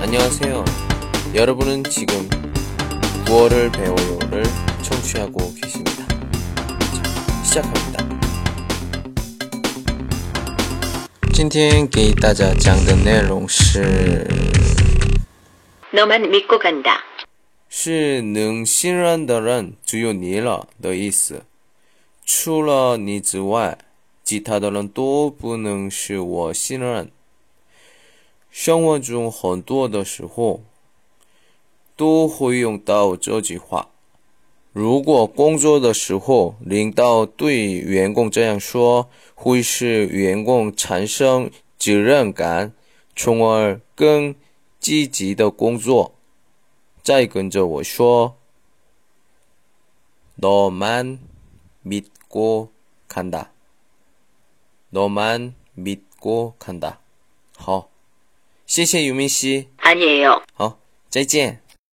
안녕하세요. 여러분은 지금 구어를 배워요를 청취하고 계십니다. 자, 시작합니다. 今天给大家讲的内容是 너만 믿고 간다. 是能信任的人只有你了的意思。除了你之外，其他的人都不能是我信任。 生活中很多的时候都会用到这句话。如果工作的时候领导对员工这样说，会使员工产生责任感，从而更积极的工作。再跟着我说，너만믿고간 다。 너만믿고간 다。 好， 谢谢尤明熙，好，再见。